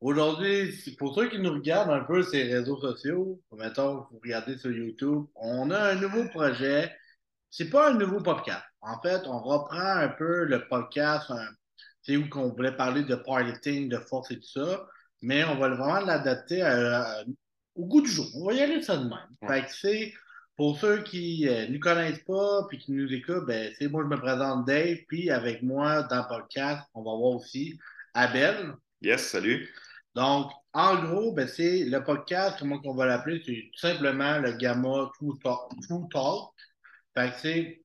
Aujourd'hui, pour ceux qui nous regardent un peu ces réseaux sociaux, mettons, vous regardez sur YouTube, on a un nouveau projet. C'est pas un nouveau podcast. En fait, on reprend un peu le podcast, c'est où qu'on voulait parler de powerlifting, de force et tout ça, mais on va vraiment l'adapter au goût du jour. On va y aller de ça de même. Fait que c'est pour ceux qui ne euh, nous connaissent pas puis qui nous écoutent, ben, c'est moi, je me présente Dave, puis avec moi dans le podcast, on va voir aussi Abel. Yes, salut. Donc, en gros, ben, c'est le podcast, comment on va l'appeler, c'est tout simplement le Gamma True Talk. Fait que c'est,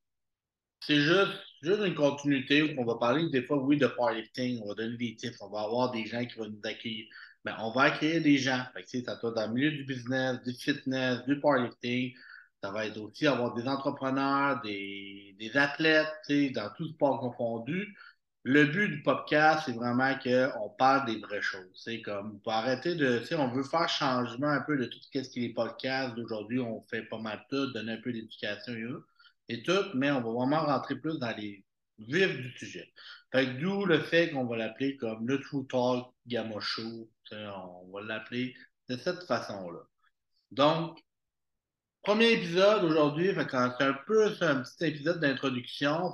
c'est juste, juste une continuité où on va parler des fois, oui, de powerlifting, on va donner des tips, on va avoir des gens qui vont nous accueillir. Ben, on va accueillir des gens. Fait que, ça soit dans le milieu du business, du fitness, du powerlifting. Ça va être aussi avoir des entrepreneurs, des, des athlètes, dans tout sport confondu. Le but du podcast, c'est vraiment qu'on parle des vraies choses. C'est comme, pour arrêter de, on veut faire changement un peu de tout ce qui est les podcasts d'aujourd'hui. On fait pas mal de tout, donner un peu d'éducation et tout, mais on va vraiment rentrer plus dans les vifs du sujet. Fait d'où le fait qu'on va l'appeler comme le True Talk Gamma Show. On va l'appeler de cette façon-là. Donc, premier épisode aujourd'hui, c'est un peu un petit épisode d'introduction.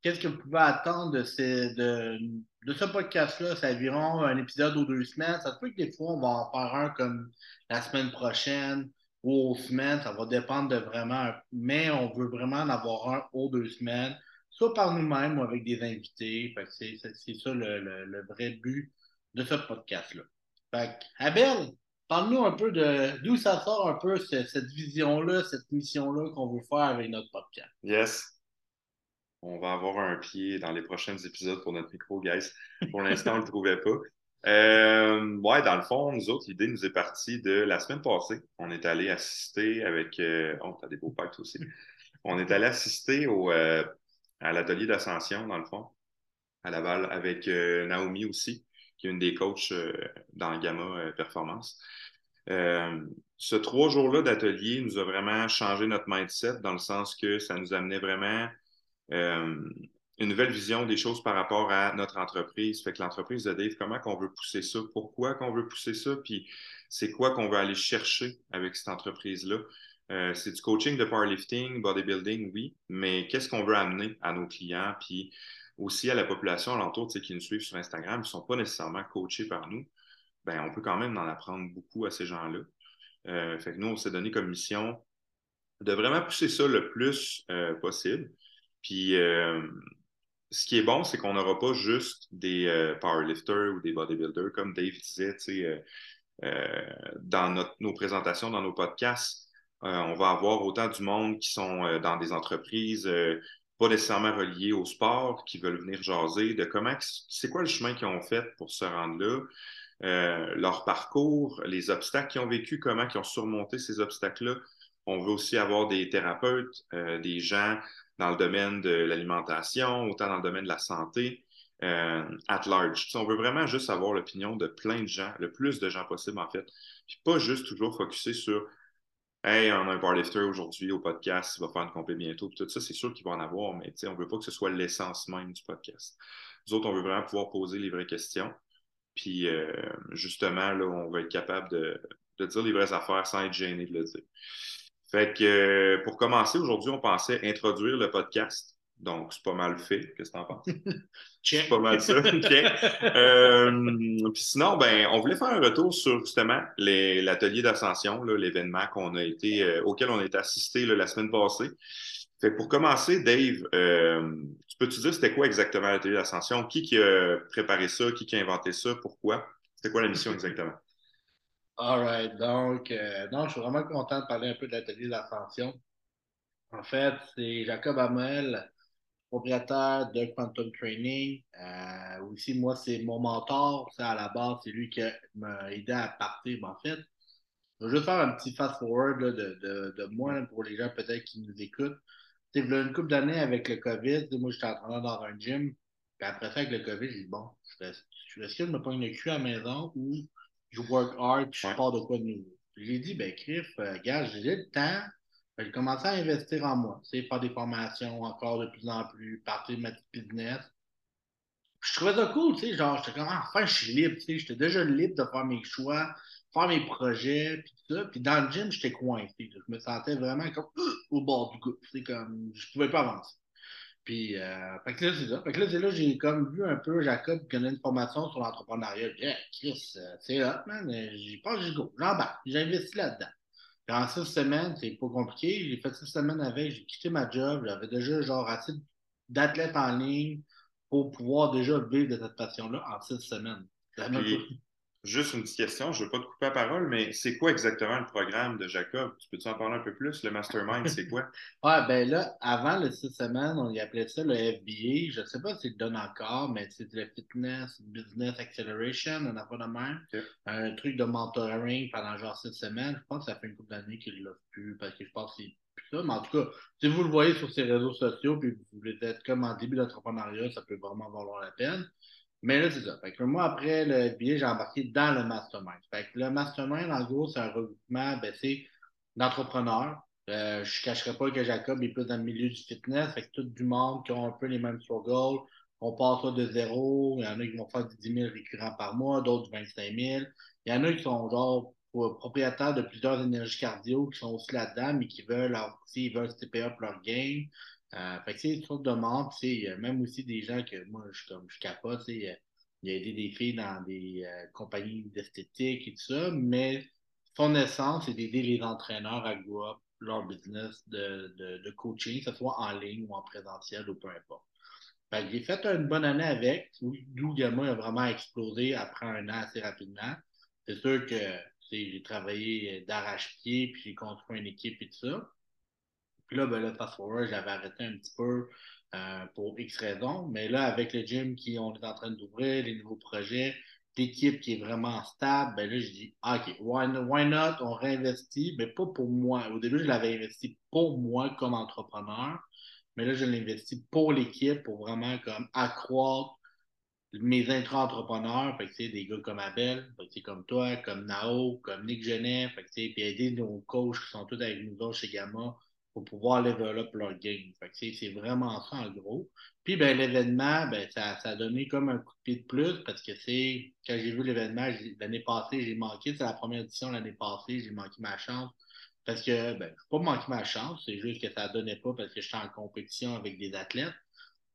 Qu'est-ce que vous pouvez attendre de, de, de ce podcast-là? C'est environ un épisode ou deux semaines. Ça se peut que des fois, on va en faire un comme la semaine prochaine ou aux semaines. Ça va dépendre de vraiment. Mais on veut vraiment en avoir un ou deux semaines, soit par nous-mêmes ou avec des invités. c'est, ça le, vrai but de ce podcast-là. Fait Abel, parle-nous un peu de d'où ça sort un peu cette vision-là, cette mission-là qu'on veut faire avec notre podcast? Yes. On va avoir un pied dans les prochains épisodes pour notre micro, guys. Pour l'instant, on ne le trouvait pas. Euh, ouais, dans le fond, nous autres, l'idée nous est partie de la semaine passée. On est allé assister avec. Euh, oh, t'as des beaux packs aussi. On est allé assister au, euh, à l'atelier d'ascension, dans le fond, à Laval, avec euh, Naomi aussi, qui est une des coachs dans Gamma Performance. ce trois jours-là d'atelier nous a vraiment changé notre mindset dans le sens que ça nous amenait vraiment euh, une nouvelle vision des choses par rapport à notre entreprise. Fait que l'entreprise de Dave, comment qu'on veut pousser ça, pourquoi qu'on veut pousser ça, puis c'est quoi qu'on veut aller chercher avec cette entreprise-là? Euh, c'est du coaching de powerlifting, bodybuilding, oui, mais qu'est-ce qu'on veut amener à nos clients, puis aussi à la population alentour qui nous suivent sur Instagram, qui ne sont pas nécessairement coachés par nous, ben, on peut quand même en apprendre beaucoup à ces gens-là. Euh, fait que nous, on s'est donné comme mission de vraiment pousser ça le plus possible. Puis, euh, ce qui est bon, c'est qu'on n'aura pas juste des euh, powerlifters ou des bodybuilders, comme Dave disait, euh, dans nos présentations, dans nos podcasts. on va avoir autant du monde qui sont dans des entreprises pas nécessairement reliées au sport, qui veulent venir jaser de comment, c'est quoi le chemin qu'ils ont fait pour se rendre là, leur parcours, les obstacles qu'ils ont vécu, comment ils ont surmonté ces obstacles-là. On veut aussi avoir des thérapeutes, des gens dans le domaine de l'alimentation, autant dans le domaine de la santé, euh, at large. on veut vraiment juste avoir l'opinion de plein de gens, le plus de gens possible en fait. Puis pas juste toujours focuser sur Hey, on a un powerlifter aujourd'hui au podcast, il va faire une compé bientôt. tout ça, c'est sûr qu'il va en avoir, mais on ne veut pas que ce soit l'essence même du podcast. Nous autres, on veut vraiment pouvoir poser les vraies questions. Puis euh, justement, là, on va être capable de, de dire les vraies affaires sans être gêné de le dire. Fait que euh, pour commencer, aujourd'hui, on pensait introduire le podcast. Donc, c'est pas mal fait. Qu'est-ce que tu en penses? c'est pas mal ça. Euh, puis sinon, ben, on voulait faire un retour sur justement l'atelier d'ascension, l'événement qu'on a été, euh, auquel on a été assisté la semaine passée. Fait pour commencer, Dave, tu peux-tu dire c'était quoi exactement l'atelier d'ascension? Qui, qui a préparé ça? Qui, qui a inventé ça? Pourquoi? C'était quoi la mission exactement? All right. Donc, euh, non, je suis vraiment content de parler un peu de l'atelier d'ascension. En fait, c'est Jacob Hamel, propriétaire de Quantum Training. Euh, aussi, moi, c'est mon mentor. C'est à la base, c'est lui qui m'a aidé à partir. en fait, je vais juste faire un petit fast-forward de, de, moi pour les gens peut-être qui nous écoutent. C'est une couple d'années avec le COVID. Moi, j'étais en dans un gym. Puis après ça, avec le COVID, j'ai dit bon, est-ce que je me pogne le cul à la maison ou je work hard, puis je pars de quoi de nouveau. J'ai dit, ben, Criff, euh, gars, j'ai le temps. J'ai commencé à investir en moi. Faire des formations encore de plus en plus, partir de ma petite business. Je je trouvais ça cool, tu sais, genre, j'étais comme, ah, enfin, je suis libre, tu sais, j'étais déjà libre de faire mes choix, faire mes projets, puis tout ça. Puis dans le gym, j'étais coincé. Je me sentais vraiment comme au bord du coup. C'est comme, je pouvais pas avancer. Puis, euh, fait que là, c'est ça. Fait que là, c'est là, j'ai comme vu un peu Jacob qui connaît une formation sur l'entrepreneuriat. J'ai dit, hey, Chris, euh, c'est hot, man. J'y passe jusqu'au. J'embarque. J'ai investi là-dedans. En six semaines, c'est pas compliqué. J'ai fait six semaines avec, j'ai quitté ma job. J'avais déjà genre assez d'athlètes en ligne pour pouvoir déjà vivre de cette passion-là en six semaines. Juste une petite question, je ne veux pas te couper la parole, mais c'est quoi exactement le programme de Jacob? Tu peux-tu en parler un peu plus? Le mastermind, c'est quoi? ouais, ben là, avant les six semaines, on y appelait ça le FBA. Je ne sais pas si le donne encore, mais c'est le Fitness Business Acceleration, on a pas de même. Un truc de mentoring pendant genre six semaines. Je pense que ça fait une couple d'années qu'il ne l'a plus parce que je pense que c'est plus ça. Mais en tout cas, si vous le voyez sur ses réseaux sociaux puis vous voulez être comme en début d'entrepreneuriat, ça peut vraiment valoir la peine. Mais là, c'est ça. Fait que moi, après le billet, j'ai embarqué dans le mastermind. Fait que le mastermind, en gros, c'est un regroupement ben, d'entrepreneurs. Euh, je ne cacherai pas que Jacob est plus dans le milieu du fitness. Fait que tout du monde qui ont un peu les mêmes struggles. On part de zéro. Il y en a qui vont faire 10 000 récurrents par mois, d'autres 25 000. Il y en a qui sont genre propriétaires de plusieurs énergies cardio qui sont aussi là-dedans, mais qui veulent aussi, ils veulent stepper up leur game. Euh, fait que c'est une sorte de monde, il y a même aussi des gens que moi, je, comme, je capote, il y a aidé des filles dans des euh, compagnies d'esthétique et tout ça, mais son essence, c'est d'aider les entraîneurs à grow up leur business de, de, coaching, que ce soit en ligne ou en présentiel ou peu importe. Fait j'ai fait une bonne année avec, d'où Gamma a vraiment explosé après un an assez rapidement. C'est sûr que j'ai travaillé d'arrache-pied, puis j'ai construit une équipe et tout ça. Puis là, ben là, fast forward, j'avais arrêté un petit peu euh, pour X raisons. Mais là, avec le gym qui on est en train d'ouvrir, les nouveaux projets, l'équipe qui est vraiment stable, ben là, je dis OK, why, not? On réinvestit, mais pas pour moi. Au début, je l'avais investi pour moi comme entrepreneur. Mais là, je l'investis pour l'équipe pour vraiment comme accroître mes intra-entrepreneurs, fait que, des gars comme Abel, comme toi, comme Nao, comme Nick Genet, fait que, puis aider nos coachs qui sont tous avec nous autres chez Gamma pour pouvoir level leur game. c'est vraiment ça en gros. Puis ben, l'événement, ben, ça, ça, a donné comme un coup de pied de plus parce que c'est quand j'ai vu l'événement l'année passée, j'ai manqué. C'est la première édition l'année passée, j'ai manqué ma chance. Parce que ben, je pas manqué ma chance, c'est juste que ça ne donnait pas parce que j'étais en compétition avec des athlètes.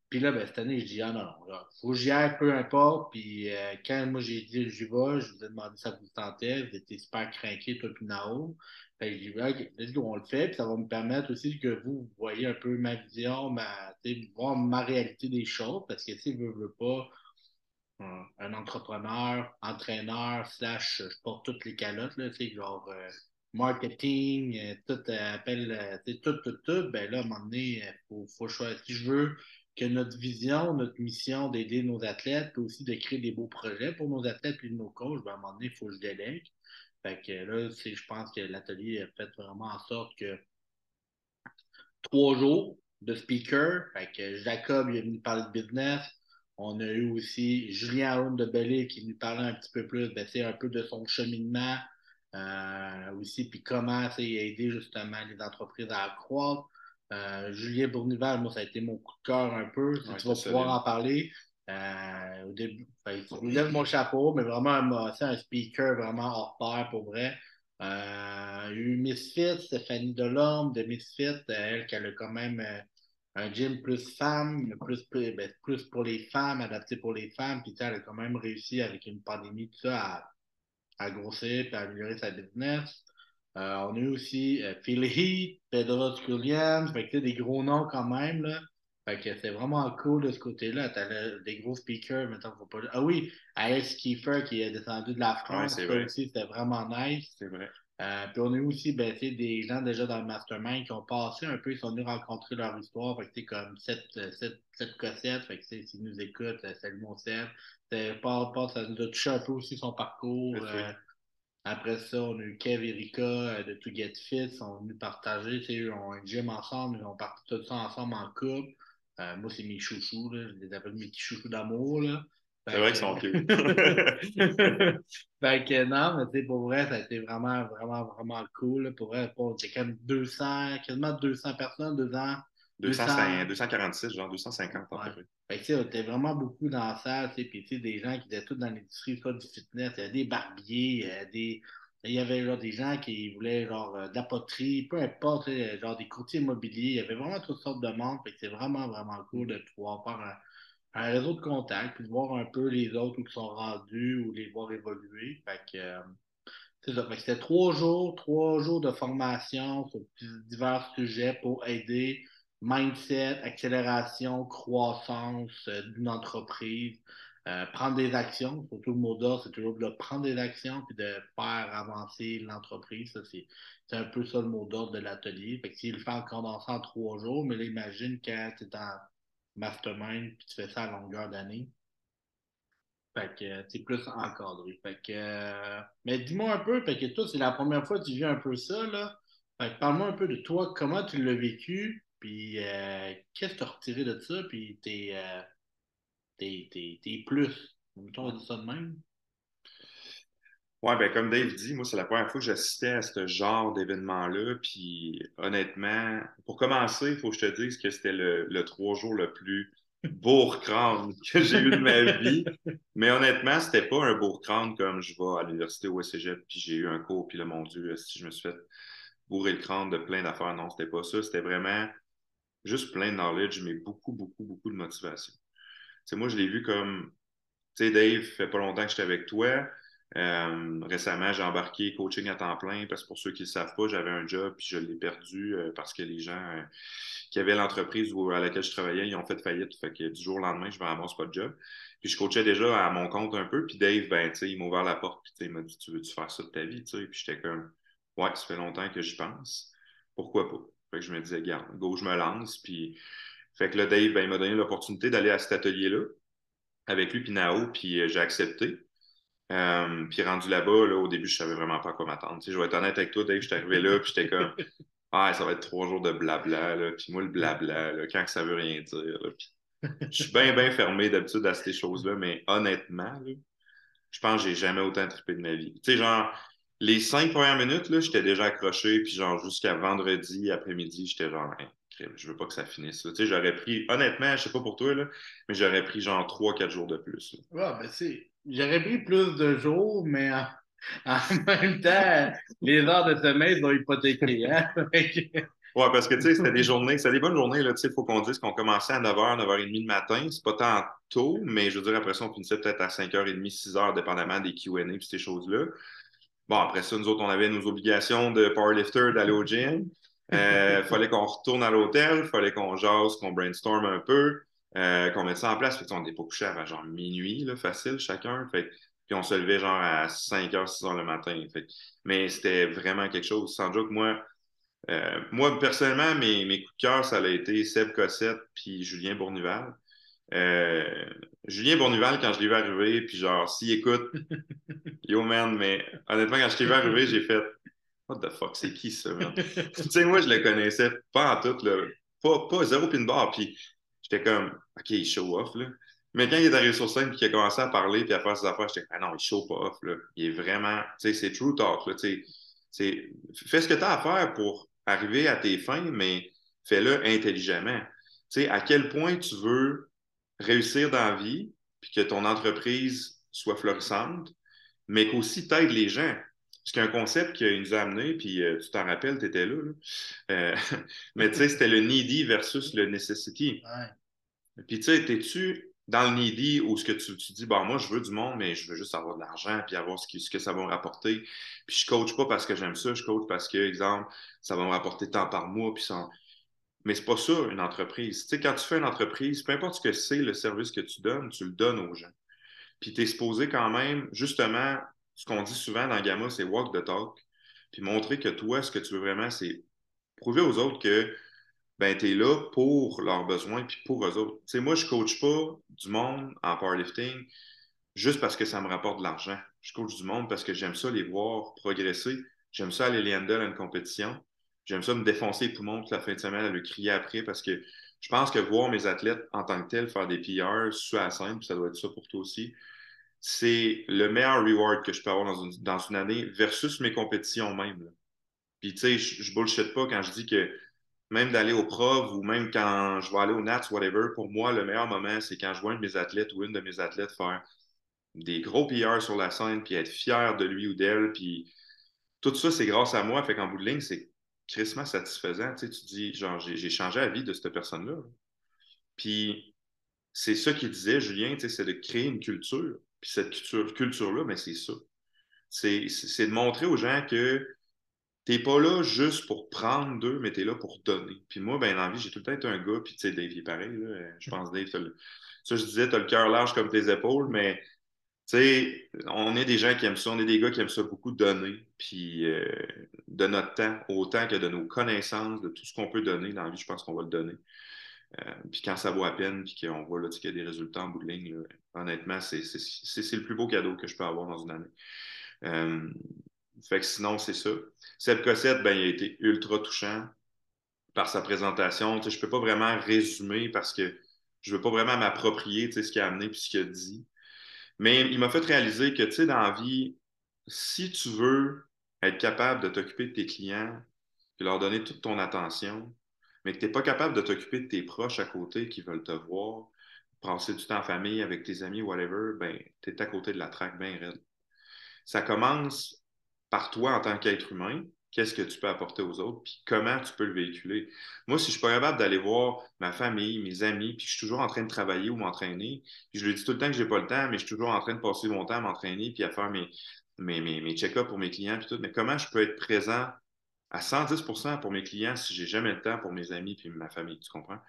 Puis là, ben, cette année, je dis ah non, non, il faut que j'y aille, peu importe. Puis euh, quand moi j'ai dit j'y vais, je vous ai demandé ça vous tentait, vous étiez super craqué, toi et Nao. Fait que j'ai dit, on le fait, puis ça va me permettre aussi que vous, voyez un peu ma vision, ma, voir ma réalité des choses, parce que si vous ne veux pas un, entrepreneur, entraîneur, slash, je porte toutes les calottes, là, genre euh, marketing, euh, tout euh, appelle, tout, tout, tout, ben là, à un moment donné, faut, faut choisir. Si je veux que notre vision, notre mission d'aider nos athlètes, puis aussi de créer des beaux projets pour nos athlètes et nos coachs, ben, à un moment donné, il faut que je délègue. Fait que là, je pense que l'atelier a fait vraiment en sorte que trois jours de speaker. Fait que Jacob il est venu parler de business. On a eu aussi Julien Aoun de Bellé qui nous parlait un petit peu plus, ben, un peu de son cheminement euh, aussi, puis comment il a aidé justement les entreprises à accroître. Euh, Julien Bournival, moi, ça a été mon coup de cœur un peu. tu vas pouvoir en parler. Euh, au début, je lève mon chapeau, mais vraiment c'est un speaker vraiment hors pair pour vrai. Euh, il y a eu Misfit, Stéphanie Delorme de Misfit, elle qui a quand même euh, un gym plus femme, plus, plus, ben, plus, pour les femmes, adapté pour les femmes, puis elle a quand même réussi avec une pandémie, tout ça, à, à grossir et à améliorer sa business. On a eu aussi Phil Heath, Pedro Williams, fait des gros noms quand même. Là. Fait que c'est vraiment cool de ce côté-là. T'as des gros speakers, maintenant, faut pas. Ah oui, Alex Kiefer qui est descendu de la France, ouais, aussi, c'était vraiment nice. C'est vrai. Euh, puis on a eu aussi ben, des gens déjà dans le mastermind qui ont passé un peu, ils sont venus rencontrer leur histoire. Fait que comme cette, cette, cette cossette, fait que s'ils nous écoutent, euh, salut mon. Pas, pas, ça nous a touché un peu aussi son parcours. Euh, après ça, on a eu Kev et Rika de To Get Fit, ils sont venus partager, ils ont un gym ensemble, ils ont parti tout ça ensemble en couple. Euh, moi, c'est mes chouchous, là. je les appelle mes petits chouchous d'amour. C'est vrai qu'ils sont cute. fait que non, mais tu sais, pour vrai, ça a été vraiment, vraiment, vraiment cool. Pour vrai, c'est quand même 200, quasiment 200 personnes, 200, 246, genre 250 à peu près. Fait que, vraiment beaucoup dans la salle, puis des gens qui étaient tous dans l'industrie, soit du fitness, il y a des barbiers, des, il y avait genre des gens qui voulaient genre euh, de la poterie, peu importe, genre des courtiers immobiliers. Il y avait vraiment toutes sortes de monde. C'est vraiment, vraiment cool de pouvoir faire un, réseau de contacts, puis de voir un peu les autres qui sont rendus ou les voir évoluer. Fait que euh, c'était trois jours, trois jours de formation sur divers sujets pour aider mindset, accélération, croissance euh, d'une entreprise. Euh, prendre des actions, surtout le mot d'ordre, c'est toujours de prendre des actions et de faire avancer l'entreprise. c'est, un peu ça le mot d'ordre de l'atelier. Fait que le fait en condensant en trois jours, mais là, imagine quand tu es en mastermind et tu fais ça à longueur d'année. Fait que c'est plus encadré. Fait que, euh, mais dis-moi un peu, que toi, c'est la première fois que tu vis un peu ça, là. Fait parle-moi un peu de toi, comment tu l'as vécu, puis euh, qu'est-ce que tu as retiré de ça, puis t'es t'es plus. On dit ça de même. Ouais, ben comme Dave dit, moi, c'est la première fois que j'assistais à ce genre d'événement-là. Puis honnêtement, pour commencer, il faut que je te dise que c'était le, trois jours le plus bourre-crâne que j'ai eu de ma vie. Mais honnêtement, c'était pas un bourre-crâne comme je vais à l'université au SCG, puis j'ai eu un cours, puis là, mon Dieu, si je me suis fait bourrer le crâne de plein d'affaires. Non, c'était pas ça. C'était vraiment juste plein de knowledge, mais beaucoup, beaucoup, beaucoup de motivation moi, je l'ai vu comme, tu sais, Dave, fait pas longtemps que j'étais avec toi. Euh, récemment, j'ai embarqué coaching à temps plein parce que pour ceux qui ne le savent pas, j'avais un job puis je l'ai perdu euh, parce que les gens euh, qui avaient l'entreprise à laquelle je travaillais, ils ont fait faillite. Fait que du jour au lendemain, je me ramasse pas de job. Puis je coachais déjà à mon compte un peu. Puis Dave, ben, tu sais, il m'a ouvert la porte puis il m'a dit Tu veux-tu faire ça de ta vie? Puis j'étais comme Ouais, ça fait longtemps que j'y pense. Pourquoi pas? Fait que je me disais, garde, go, je me lance. Puis fait que là, Dave, ben, il m'a donné l'opportunité d'aller à cet atelier-là avec lui puis Nao, puis euh, j'ai accepté. Euh, puis rendu là-bas, au début, je savais vraiment pas à quoi m'attendre. je vais être honnête avec toi, Dave, j'étais arrivé là, puis j'étais comme Ah, ça va être trois jours de blabla, là. puis moi, le blabla, là, quand ça veut rien dire. je suis bien, bien fermé d'habitude à ces choses-là, mais honnêtement, je pense que j'ai jamais autant trippé de ma vie. Tu sais, genre, les cinq premières minutes, là, j'étais déjà accroché, puis genre, jusqu'à vendredi après-midi, j'étais genre, je veux pas que ça finisse. Tu sais, j'aurais pris, honnêtement, je sais pas pour toi, là, mais j'aurais pris genre 3-4 jours de plus. Ouais, ben c'est. J'aurais pris plus de jours, mais en, même temps, les heures de sommeil sont hypothéquées. Hein? ouais, parce que tu sais, c'était des journées, c'était des bonnes journées. Il faut qu'on dise qu'on commençait à 9h, 9h30 le matin. C'est pas tant tôt, mais je veux dire, après ça, on finissait peut-être à 5h30, 6h, dépendamment des QA et ces choses-là. Bon, après ça, nous autres, on avait nos obligations de powerlifter d'aller au gym. Il euh, fallait qu'on retourne à l'hôtel, il fallait qu'on jase, qu'on brainstorm un peu, euh, qu'on mette ça en place. Fait on n'était pas couché avant genre minuit, là, facile chacun. Fait puis on se levait genre à 5h, 6h le matin. Fait mais c'était vraiment quelque chose. Sans doute, moi, euh, moi, personnellement, mes, mes, coups de cœur, ça a été Seb Cossette puis Julien Bournival. Julien Bournival, quand je l'ai vu arriver, puis genre, s'il écoute, yo man, mais honnêtement, quand je l'ai vu arriver, j'ai fait What the fuck, c'est qui ça, tu sais, moi, je le connaissais pas en tout, là. Pas, pas zéro pin bar. Puis j'étais comme, OK, il show off, là. Mais quand il est arrivé sur scène et qu'il a commencé à parler puis à faire ses affaires, j'étais ah non, il show pas off, là. Il est vraiment, tu sais, c'est true talk, là. Tu sais, fais ce que tu as à faire pour arriver à tes fins, mais fais-le intelligemment. Tu sais, à quel point tu veux réussir dans la vie puis que ton entreprise soit florissante, mais qu'aussi t'aides les gens. C'est un concept qui nous a amené, puis euh, tu t'en rappelles, tu étais là. Euh, mais tu sais, c'était le needy versus le necessity. Puis tu sais, es-tu dans le needy où ce que tu, dis, bon, moi, je veux du monde, mais je veux juste avoir de l'argent, puis avoir ce, ce, que ça va me rapporter. Puis je coach pas parce que j'aime ça, je coach parce que, exemple, ça va me rapporter tant par mois, puis ça. Mais c'est pas ça, une entreprise. Tu sais, quand tu fais une entreprise, peu importe ce que c'est, le service que tu donnes, tu le donnes aux gens. Puis tu es supposé quand même, justement, ce qu'on dit souvent dans Gamma, c'est walk the talk. Puis montrer que toi, ce que tu veux vraiment, c'est prouver aux autres que ben, tu es là pour leurs besoins puis pour eux autres. Tu sais, moi, je ne coach pas du monde en powerlifting juste parce que ça me rapporte de l'argent. Je coach du monde parce que j'aime ça les voir progresser. J'aime ça aller les handle à une compétition. J'aime ça me défoncer tout le monde toute la fin de semaine à le crier après parce que je pense que voir mes athlètes en tant que tels faire des PR sur la scène, puis ça doit être ça pour toi aussi, c'est le meilleur reward que je peux avoir dans une, dans une année versus mes compétitions même. Puis, tu sais, je, ne bullshit pas quand je dis que même d'aller au prov ou même quand je vais aller au Nats, whatever, pour moi, le meilleur moment, c'est quand je vois un de mes athlètes ou une de mes athlètes faire des gros PR sur la scène, puis être fier de lui ou d'elle, puis tout ça, c'est grâce à moi. Fait qu'en bout de ligne, c'est crissement satisfaisant. Tu, sais, tu dis, genre, j'ai changé la vie de cette personne-là. Puis c'est ça qu'il disait, Julien, tu sais, c'est de créer une culture. Puis cette culture-là, mais c'est ça. C'est de montrer aux gens que t'es pas là juste pour prendre d'eux, mais tu es là pour donner. Puis moi, ben, dans vie, j'ai tout le temps été un gars, puis tu sais, Dave, il est pareil, là. Je pense, Dave, ça, je disais, tu as le cœur large comme tes épaules, mais tu sais, on est des gens qui aiment ça, on est des gars qui aiment ça beaucoup donner, puis euh, de notre temps, autant que de nos connaissances, de tout ce qu'on peut donner dans la vie, je pense qu'on va le donner. Euh, puis quand ça vaut à peine, puis qu'on voit là, qu'il y a des résultats en bout de ligne, honnêtement, c'est le plus beau cadeau que je peux avoir dans une année. Euh, fait que sinon, c'est ça. Seb Cossette, ben, il a été ultra touchant par sa présentation. je ne peux pas vraiment résumer parce que je ne veux pas vraiment m'approprier ce qu'il a amené et ce qu'il a dit. Mais il m'a fait réaliser que, tu sais, dans la vie, si tu veux être capable de t'occuper de tes clients, de leur donner toute ton attention, mais que tu n'es pas capable de t'occuper de tes proches à côté qui veulent te voir, passer du temps en famille avec tes amis, whatever, ben, tu es à côté de la traque bien raide. Ça commence par toi en tant qu'être humain, qu'est-ce que tu peux apporter aux autres, puis comment tu peux le véhiculer. Moi, si je suis pas capable d'aller voir ma famille, mes amis, puis je suis toujours en train de travailler ou m'entraîner, puis je lui dis tout le temps que je n'ai pas le temps, mais je suis toujours en train de passer mon temps à m'entraîner, puis à faire mes, mes, mes, check-ups pour mes clients, puis tout, mais comment je peux être présent à 110% pour mes clients si j'ai jamais le temps pour mes amis puis ma famille, tu comprends?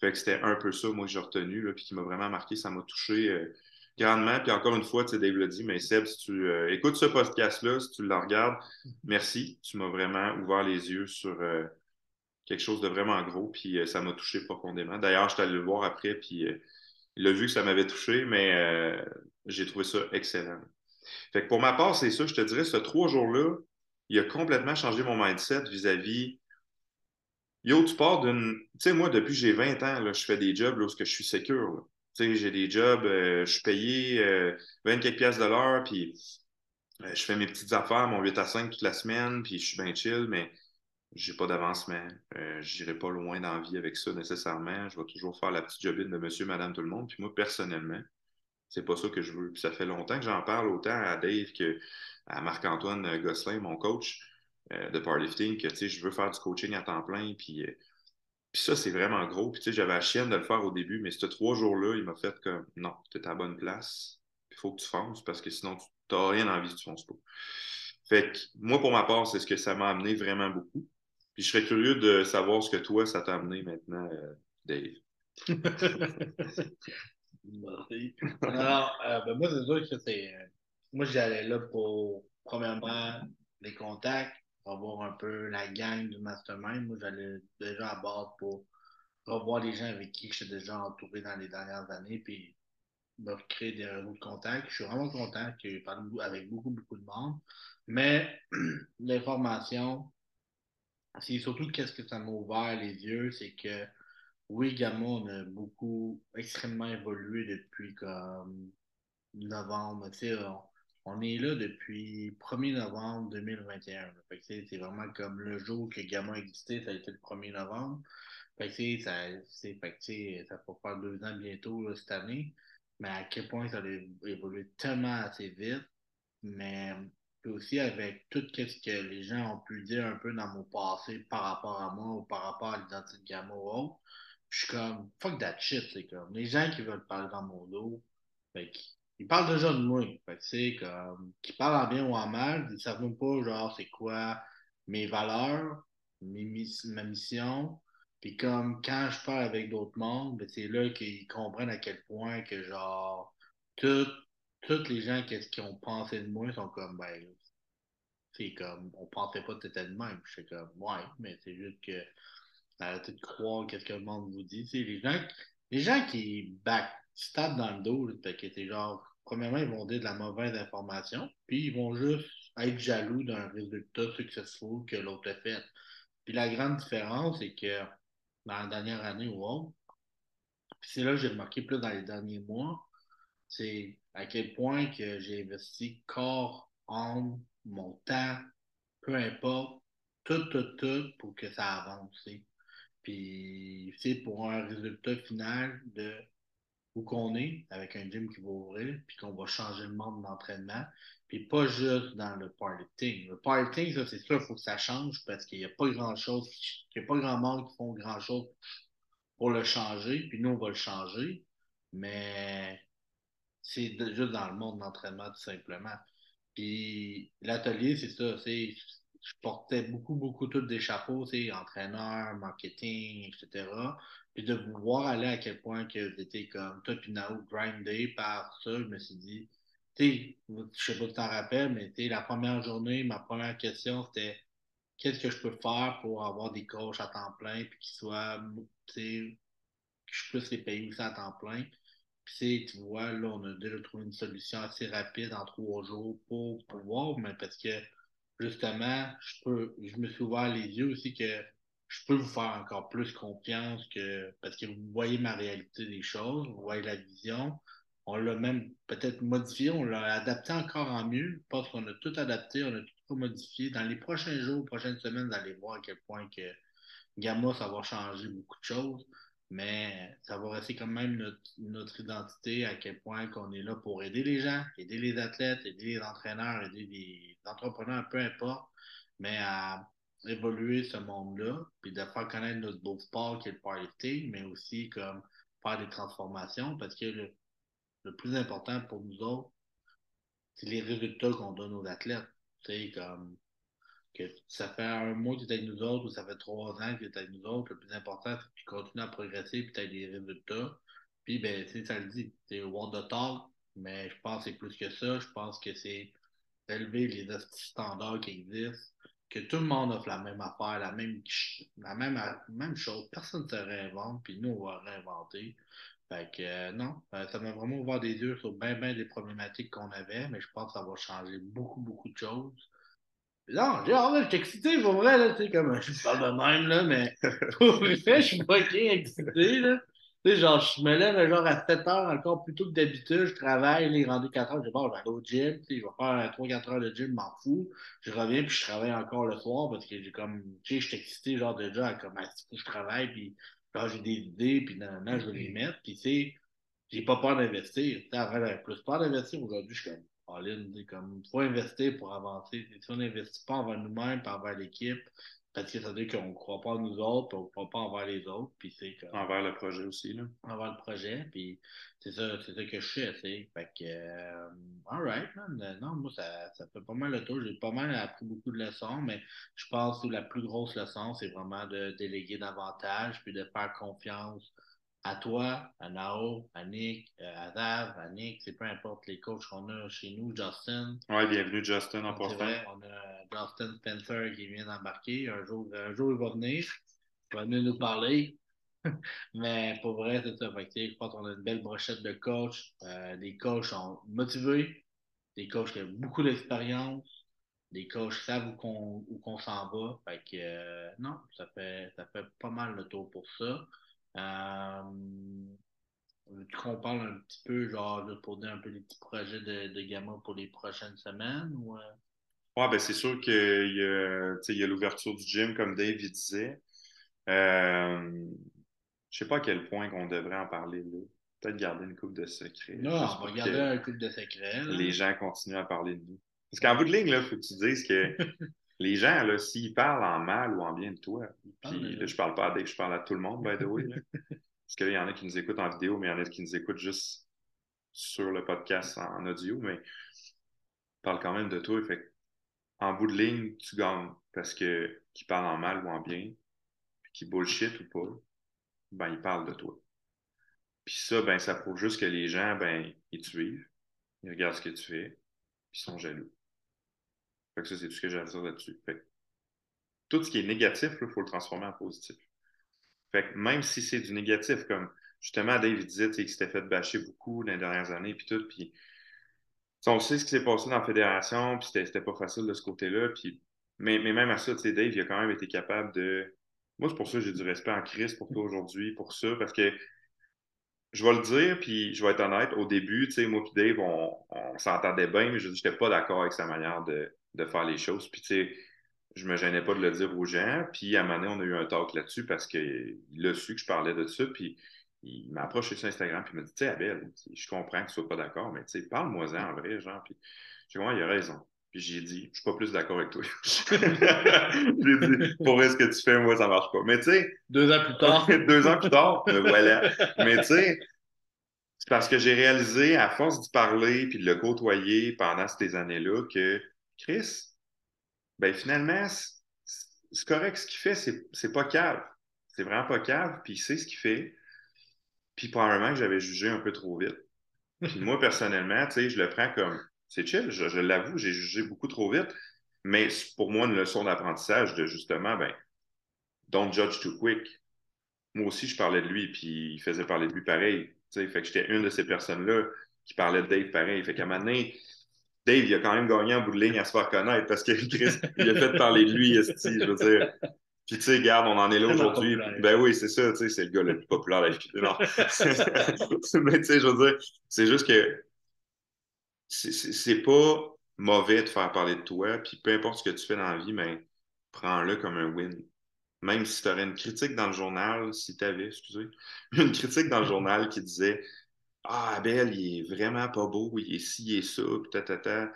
Fait que c'était un peu ça, moi, que j'ai retenu, puis qui m'a vraiment marqué, ça m'a touché. Euh, grandement. Puis encore une fois, tu sais, Dave l'a dit, mais Seb, si tu euh, écoutes ce podcast-là, si tu le regardes, merci. Tu m'as vraiment ouvert les yeux sur euh, quelque chose de vraiment gros. Puis euh, ça m'a touché profondément. D'ailleurs, je suis allé le voir après, puis il a vu que ça m'avait touché, mais j'ai trouvé ça excellent. Fait que pour ma part, c'est ça, je te dirais, ce trois jours-là, il a complètement changé mon mindset vis-à-vis. Yo, tu pars d'une. Tu sais, moi, depuis j'ai 20 ans, je fais des jobs où je suis secure j'ai des jobs, euh, je suis payé 24 euh, piastres de l'heure, puis euh, je fais mes petites affaires, mon 8 à 5 toute la semaine, puis je suis bien chill, mais j'ai pas d'avancement. Je n'irai pas loin dans la vie avec ça nécessairement. Je vais toujours faire la petite jobine de monsieur, madame, tout le monde. Puis moi, personnellement, c'est pas ça que je veux. Puis ça fait longtemps que j'en parle autant à Dave que à Marc-Antoine Gosselin, mon coach de powerlifting, que je veux faire du coaching à temps plein. Puis puis ça, c'est vraiment gros. Puis tu sais, j'avais la chienne de le faire au début, mais ces trois jours-là, il m'a fait comme non, tu es à la bonne place. Il faut que tu fonces parce que sinon, tu n'as rien envie tu fonces pas. Fait que moi, pour ma part, c'est ce que ça m'a amené vraiment beaucoup. Puis je serais curieux de savoir ce que toi, ça t'a amené maintenant, euh, Dave. Alors, euh, ben moi, c'est sûr que c'est. Euh, moi, j'allais là pour, premièrement, les contacts, revoir un peu la gang du mastermind. Moi, j'allais déjà à bord pour revoir les gens avec qui je suis déjà entouré dans les dernières années, puis me créer des réseaux de contacts. Je suis vraiment content que j'ai parlé avec beaucoup, beaucoup de monde. Mais l'information, c'est surtout qu'est-ce que ça m'a ouvert les yeux, c'est que oui, également, on a beaucoup extrêmement évolué depuis comme novembre. Tu sais, est là depuis 1er novembre 2021. C'est vraiment comme le jour que Gamma existait, ça a été le 1er novembre. ça, fait ça va faire deux ans bientôt cette année. Mais à quel point ça a évolué tellement assez vite. Mais aussi avec tout ce que les gens ont pu dire un peu dans mon passé par rapport à moi ou par rapport à l'identité de Gamma ou autre. Je suis comme fuck that shit, c'est comme les gens qui veulent parler dans mon dos, fait ils parlent déjà de moi. Comme, qu'ils parlent en bien ou en mal, ils ne savent même pas, genre, c'est quoi mes valeurs, mes, ma mission. Puis comme, quand je parle avec d'autres mondes, ben, c'est là qu'ils comprennent à quel point que, genre, tous les gens qui, ont pensé de moi sont comme, ben, c'est comme, on pensait pas que t'étais de même. Je comme, ouais, mais c'est juste que, arrêtez de croire qu'est-ce que le monde vous dit. les gens, les gens qui backstab dans le dos, fait que c'est genre, premièrement, ils vont dire de la mauvaise information, puis ils vont juste être jaloux d'un résultat successful que l'autre a fait. Puis la grande différence, c'est que dans la dernière année ou autre, c'est là que j'ai remarqué plus dans les derniers mois, c'est à quel point que j'ai investi corps, âme, mon temps, peu importe, tout, tout, tout, pour que ça avance. Puis, c'est pour un résultat final de où qu'on est, avec un gym qui va ouvrir, puis qu'on va changer le monde d'entraînement, puis pas juste dans le party Le party ça, c'est sûr, il faut que ça change parce qu'il n'y a pas grand-chose, il n'y a pas grand monde qui font grand-chose pour le changer, puis nous, on va le changer, mais c'est juste dans le monde d'entraînement, tout simplement. Puis l'atelier, c'est ça, c'est je portais beaucoup, beaucoup tous des chapeaux, entraîneur, marketing, etc. Puis de voir aller à quel point que étiez comme toi puis Nao grindé par ça, je me suis dit, tu sais, je sais pas si t'en rappelles, mais tu la première journée, ma première question, c'était qu'est-ce que je peux faire pour avoir des coachs à temps plein puis qu'ils soient, tu sais, que je puisse les payer aussi à temps plein. Puis tu vois, là, on a déjà trouvé une solution assez rapide en trois jours pour pouvoir, mais parce que justement, je peux, je me suis ouvert les yeux aussi que je peux vous faire encore plus confiance que parce que vous voyez ma réalité des choses, vous voyez la vision. On l'a même peut-être modifié, on l'a adapté encore en mieux. Je pense qu'on a tout adapté, on a tout modifié. Dans les prochains jours, prochaines semaines, vous allez voir à quel point que Gamma, ça va changer beaucoup de choses mais ça va rester quand même notre, identité, à quel point qu'on est là pour aider les gens, aider les athlètes, aider les entraîneurs, aider les entrepreneurs, peu importe, mais à évoluer ce monde-là, puis de faire connaître notre beau sport qui est le party, mais aussi comme faire des transformations, parce que le, le plus important pour nous autres, c'est les résultats qu'on donne aux athlètes. Tu sais, comme que ça fait un mois que tu es avec nous autres ou ça fait trois ans que tu es avec nous autres, le plus important, c'est que tu continues à progresser et tu as des résultats. Puis, ben, ça le dit, c'est World of Talk, mais je pense que c'est plus que ça. Je pense que c'est élever les standards qui existent, que tout le monde offre la même affaire, la même, la même, même chose. Personne ne se réinvente, puis nous, on va réinventer. Fait que euh, non, euh, ça m'a vraiment ouvert des yeux sur bien, bien des problématiques qu'on avait, mais je pense que ça va changer beaucoup, beaucoup de choses. Non, j'ai hâte, je suis excité, pour vrai, là, tu sais, comme, je parle de même, là, mais pour vrai, je suis pas excité, là. Tu sais, genre, je me lève genre à 7 heures encore plus tôt que d'habitude, je travaille, les rendus 4 heures, je vais aller au gym, tu sais, je vais faire 3-4 heures de gym, je m'en fous. Je reviens, puis je travaille encore le soir, parce que j'ai comme, tu sais, je suis excité, genre, déjà, comme, à je travaille, puis genre, j'ai des idées, puis non, je vais les mettre, puis tu sais, j'ai pas peur d'investir. Tu sais, avant, j'avais plus peur d'investir, aujourd'hui, je suis comme, comme, il faut investir pour avancer. Si on n'investit pas envers nous-mêmes, pas envers l'équipe, parce que ça veut dire qu'on ne croit pas en nous autres, on ne croit pas envers les autres. Puis c'est Envers le projet aussi. Là. Envers le projet. Puis c'est ça, c'est ça que je fais. Fait que, euh, all right, Non, moi, ça, ça, fait pas mal le tour. J'ai pas mal appris beaucoup de leçons, mais je pense que la plus grosse leçon, c'est vraiment de déléguer davantage, puis de faire confiance à toi, à Nao, à Nick, euh, à Dav, à Nick, c'est peu importe les coachs qu'on a chez nous, Justin. Oui, bienvenue Justin en passant. On a Justin Spencer qui vient d'embarquer. Un jour, un jour, il va venir. Il va venir nous parler. Mais pour vrai, c'est ça. je pense qu'on a une belle brochette de coachs. Euh, des coachs sont motivés, des coachs qui ont beaucoup d'expérience, des coachs savent où qu'on s'en va. Fait que euh, non, ça fait, ça fait pas mal le tour pour ça. Euh, qu'on parle un petit peu, genre, pour dire un peu les petits projets de, de Gamma pour les prochaines semaines? Ou, euh? Ouais, ben c'est sûr qu'il y a, y a l'ouverture du gym, comme Dave disait. Euh, je sais pas à quel point qu'on devrait en parler là. Peut-être garder une coupe de secret. Non, on va garder une coupe de secret. Les gens continuent à parler de nous. Parce qu'en bout de ligne, il faut que tu dises que les gens, là, s'ils parlent en mal ou en bien de toi, puis là, je parle pas à Dave, je parle à tout le monde, by the way. parce qu'il y en a qui nous écoutent en vidéo, mais il y en a qui nous écoutent juste sur le podcast en audio, mais ils parlent quand même de toi. Fait en bout de ligne, tu gagnes parce que qu'ils parlent en mal ou en bien, puis qu'ils bullshit ou pas, ben ils parlent de toi. Puis ça, ben ça prouve juste que les gens, ben, ils te suivent, ils regardent ce que tu fais, puis ils sont jaloux. Fait ça, c'est tout ce que j'ai à dire là-dessus. tout ce qui est négatif, il faut le transformer en positif. Fait que même si c'est du négatif, comme justement Dave disait qu'il s'était fait bâcher beaucoup dans les dernières années, puis tout, puis on sait ce qui s'est passé dans la fédération, puis c'était pas facile de ce côté-là, mais, mais, même à ça, Dave, il a quand même été capable de. Moi, c'est pour ça que j'ai du respect en crise pour toi aujourd'hui, pour ça, parce que je vais le dire, puis je vais être honnête, au début, tu sais, moi et Dave, on, s'entendait bien, mais je n'étais pas d'accord avec sa manière de, de faire les choses. Puis, tu sais, je me gênais pas de le dire aux gens. Puis à un moment donné, on a eu un talk là-dessus parce qu'il a su que je parlais de ça. Puis il m'a approché sur Instagram. Puis il m'a dit Tu sais, Abel, je comprends que tu sois pas d'accord, mais tu sais, parle-moi-en en vrai, genre. Puis j'ai dit Ouais, il a raison. Puis j'ai dit, je suis pas plus d'accord avec toi. j'ai dit, pour ce que tu fais, moi, ça marche pas. Mais tu sais. Deux ans plus tard. deux ans plus tard, voilà. Mais tu sais, c'est parce que j'ai réalisé, à force d'y parler puis de le côtoyer pendant ces années-là, que Chris, ben finalement, c'est correct ce qu'il fait, c'est pas cave. C'est vraiment pas cave, puis il sait ce qu'il fait. Puis probablement que j'avais jugé un peu trop vite. Puis moi, personnellement, tu sais, je le prends comme c'est chill, je, l'avoue, j'ai jugé beaucoup trop vite. Mais pour moi, une leçon d'apprentissage de justement, ben, don't judge too quick. Moi aussi, je parlais de lui, puis il faisait parler de lui pareil. sais, fait que j'étais une de ces personnes-là qui parlait de Dave pareil. Fait qu'à un moment donné, Dave, il a quand même gagné en bout de ligne à se faire connaître parce que Chris, il a fait parler de lui, je veux dire. Puis, tu sais, regarde, on en est là aujourd'hui. Ben oui, c'est ça, tu sais, c'est le gars le plus populaire de la Non. Mais, tu sais, je veux dire, c'est juste que c'est pas mauvais de faire parler de toi, puis peu importe ce que tu fais dans la vie, mais prends-le comme un win. Même si tu aurais une critique dans le journal, si tu avais, excusez, une critique dans le journal qui disait ah, Abel, il est vraiment pas beau, il est ci, il est ça, puis ta,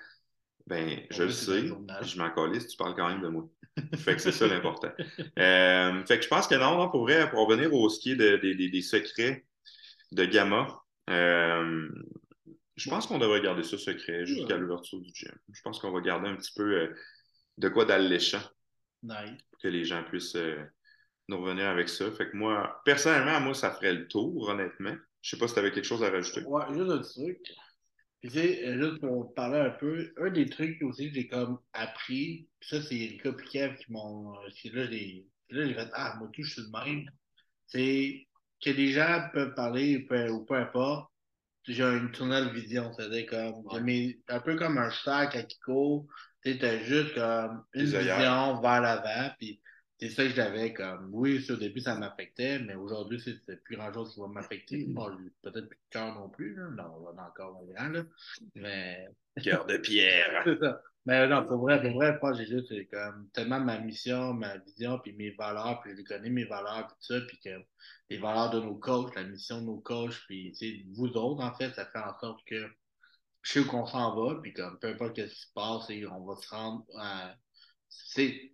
Ben, je le sais, je m'en calisse, tu parles quand même de moi. fait que c'est ça l'important. Euh, fait que je pense que non, non, pour vrai, pour revenir au ski des secrets de Gamma, euh, je pense qu'on devrait garder ça secret jusqu'à l'ouverture du gym. Je pense qu'on va garder un petit peu euh, de quoi d'alléchant. Nice. Pour que les gens puissent nous revenir avec ça. Fait que moi, personnellement, moi, ça ferait le tour, honnêtement. Je sais pas si tu avais quelque chose à rajouter. Ouais, juste un truc. Puis, tu sais, juste pour parler un peu, un des trucs aussi que j'ai comme appris, ça, c'est Erika Kev qui m'ont. Euh, là, j'ai fait Ah, moi, tout, je suis le même. C'est que les gens peuvent parler ou peu importe. J'ai une tunnel vision, c'est-à-dire comme. Un peu comme un stack à Kiko. Tu as juste comme une vision vers l'avant. Puis c'est ça que j'avais comme. Oui, au début, ça m'affectait, mais aujourd'hui, c'est plus grand-chose qui va m'affecter. Bon, peut-être plus de cœur non plus, là. Non, on va encore un grand, là. Mais. Cœur de pierre. c'est ça. Mais non, pour vrai, pour vrai, pas j'ai juste comme tellement ma mission, ma vision, puis mes valeurs, puis je connais mes valeurs, puis tout ça, puis que les valeurs de nos coachs, la mission de nos coachs, puis vous autres, en fait, ça fait en sorte que je sais où qu'on s'en va, puis comme peu importe ce qui se passe, on va se rendre à. C'est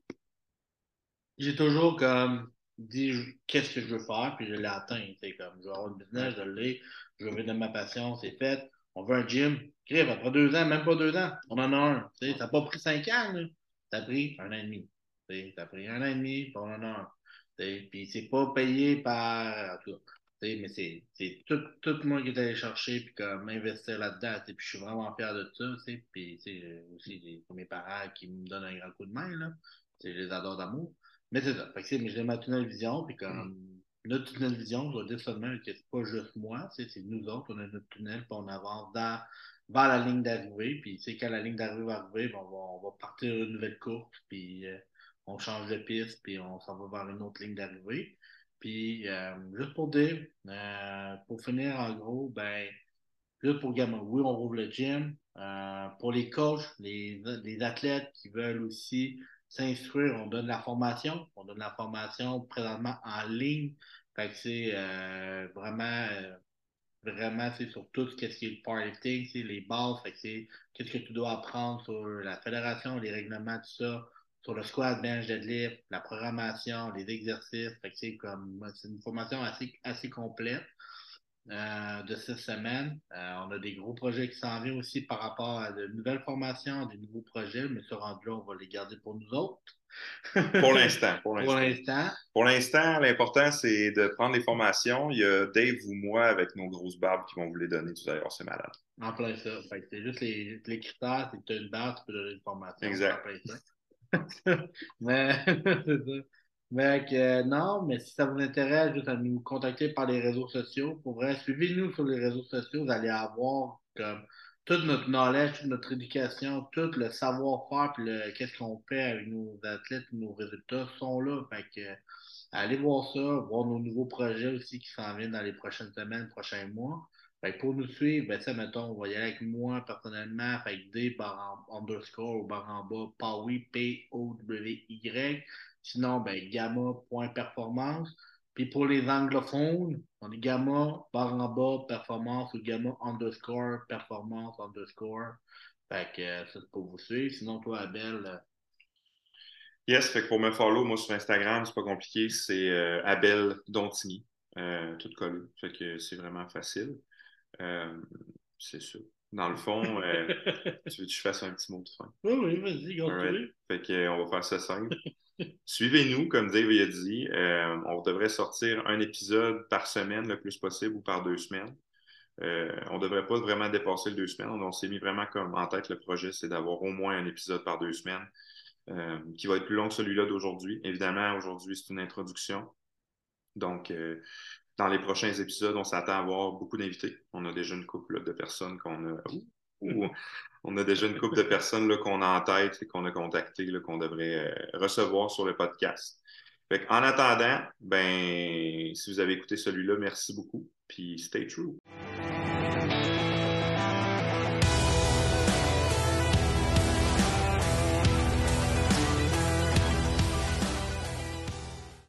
j'ai toujours comme dit qu'est-ce que je veux faire, puis je l'ai atteint. Comme je veux avoir une business, je l'ai, je veux de ma passion, c'est fait. On veut un gym. Crève, après deux ans, même pas deux ans, on en a un. Ça n'a pas pris cinq ans, là. Ça a pris un an et demi. Ça a pris un an et demi, puis on en a un. Puis c'est pas payé par. mais c'est tout, tout moi qui est allé chercher puis comme m'investir là-dedans. Puis je suis vraiment fier de ça. Puis aussi mes parents qui me donnent un grand coup de main. Là. Je les adore d'amour. Mais c'est ça. Fait que j'ai ma tunnel vision, puis comme notre tunnel vision, je dois dire seulement que c'est pas juste moi, c'est nous autres, on a notre tunnel, puis on avance dans, vers la ligne d'arrivée, puis quand la ligne d'arrivée va arriver, on, va, on va partir une nouvelle course, puis euh, on change de piste, puis on s'en va vers une autre ligne d'arrivée. Puis, euh, juste pour dire, euh, pour finir, en gros, ben, juste pour Gamma, oui, on rouvre le gym. pour les coachs, les, les athlètes qui veulent aussi s'instruire, on donne la formation. On donne la formation présentement en ligne. Fait que c'est euh, vraiment, euh, vraiment, c'est sur tout ce qui est le powerlifting, c'est les bases. Fait que c'est qu'est-ce que tu dois apprendre sur la fédération, les règlements, tout ça, sur le squat, bench, deadlift, la programmation, les exercices. Fait que c'est comme, c'est une formation assez, assez complète. Euh, de cette semaine. on a des gros projets qui s'en viennent aussi par rapport à de nouvelles formations, des nouveaux projets, mais ce rendu-là, on va les garder pour nous autres. pour l'instant. Pour l'instant. Pour l'instant, l'important, c'est de prendre les formations. Il y a Dave ou moi avec nos grosses barbes qui vont vous les donner tout à c'est malade. En plein ça. c'est juste les, les critères, c'est que tu as une barbe, tu peux donner une formation. Exact. mais c'est ça. Mais euh, non, mais si ça vous intéresse, juste à nous contacter par les réseaux sociaux. Pour vrai, suivez-nous sur les réseaux sociaux, vous allez avoir comme tout notre knowledge, toute notre éducation, tout le savoir-faire, puis qu'est-ce qu'on fait avec nos athlètes, nos résultats sont là. Fait que allez voir ça, voir nos nouveaux projets aussi qui s'en viennent dans les prochaines semaines, prochains mois. pour nous suivre, ben ça, mettons, on va y aller avec moi personnellement, avec D par underscore ou barre en bas, Powy, P-O-W-Y. Sinon, ben, gamma.performance. Puis pour les anglophones, on est gamma, barre en bas, performance ou gamma underscore, performance underscore. Fait que euh, ça, c'est pour vous suivre. Sinon, toi, Abel. Euh, yes, fait que pour me follow, moi sur Instagram, c'est pas compliqué, c'est euh, Abel Dontigny, tout collé. Fait que c'est vraiment facile. c'est ça. Dans le fond, tu veux que je fasse un petit mot de fin? Oui, oui, vas-y, right. Fait que, on va faire ça simple. Suivez-nous, comme Dave a dit. on devrait sortir un épisode par semaine le plus possible ou par deux semaines. Euh, on ne devrait pas vraiment dépasser les deux semaines. On, s'est mis vraiment comme en tête le projet, c'est d'avoir au moins un épisode par deux semaines euh, qui va être plus long que celui-là d'aujourd'hui. Évidemment, aujourd'hui, c'est une introduction. Donc, euh, dans les prochains épisodes, on s'attend à avoir beaucoup d'invités. On a déjà une couple de personnes qu'on a. on a déjà une couple de personnes qu'on a en tête et qu'on a contactées, qu'on devrait recevoir sur le podcast. en attendant, ben, si vous avez écouté celui-là, merci beaucoup. Puis stay true.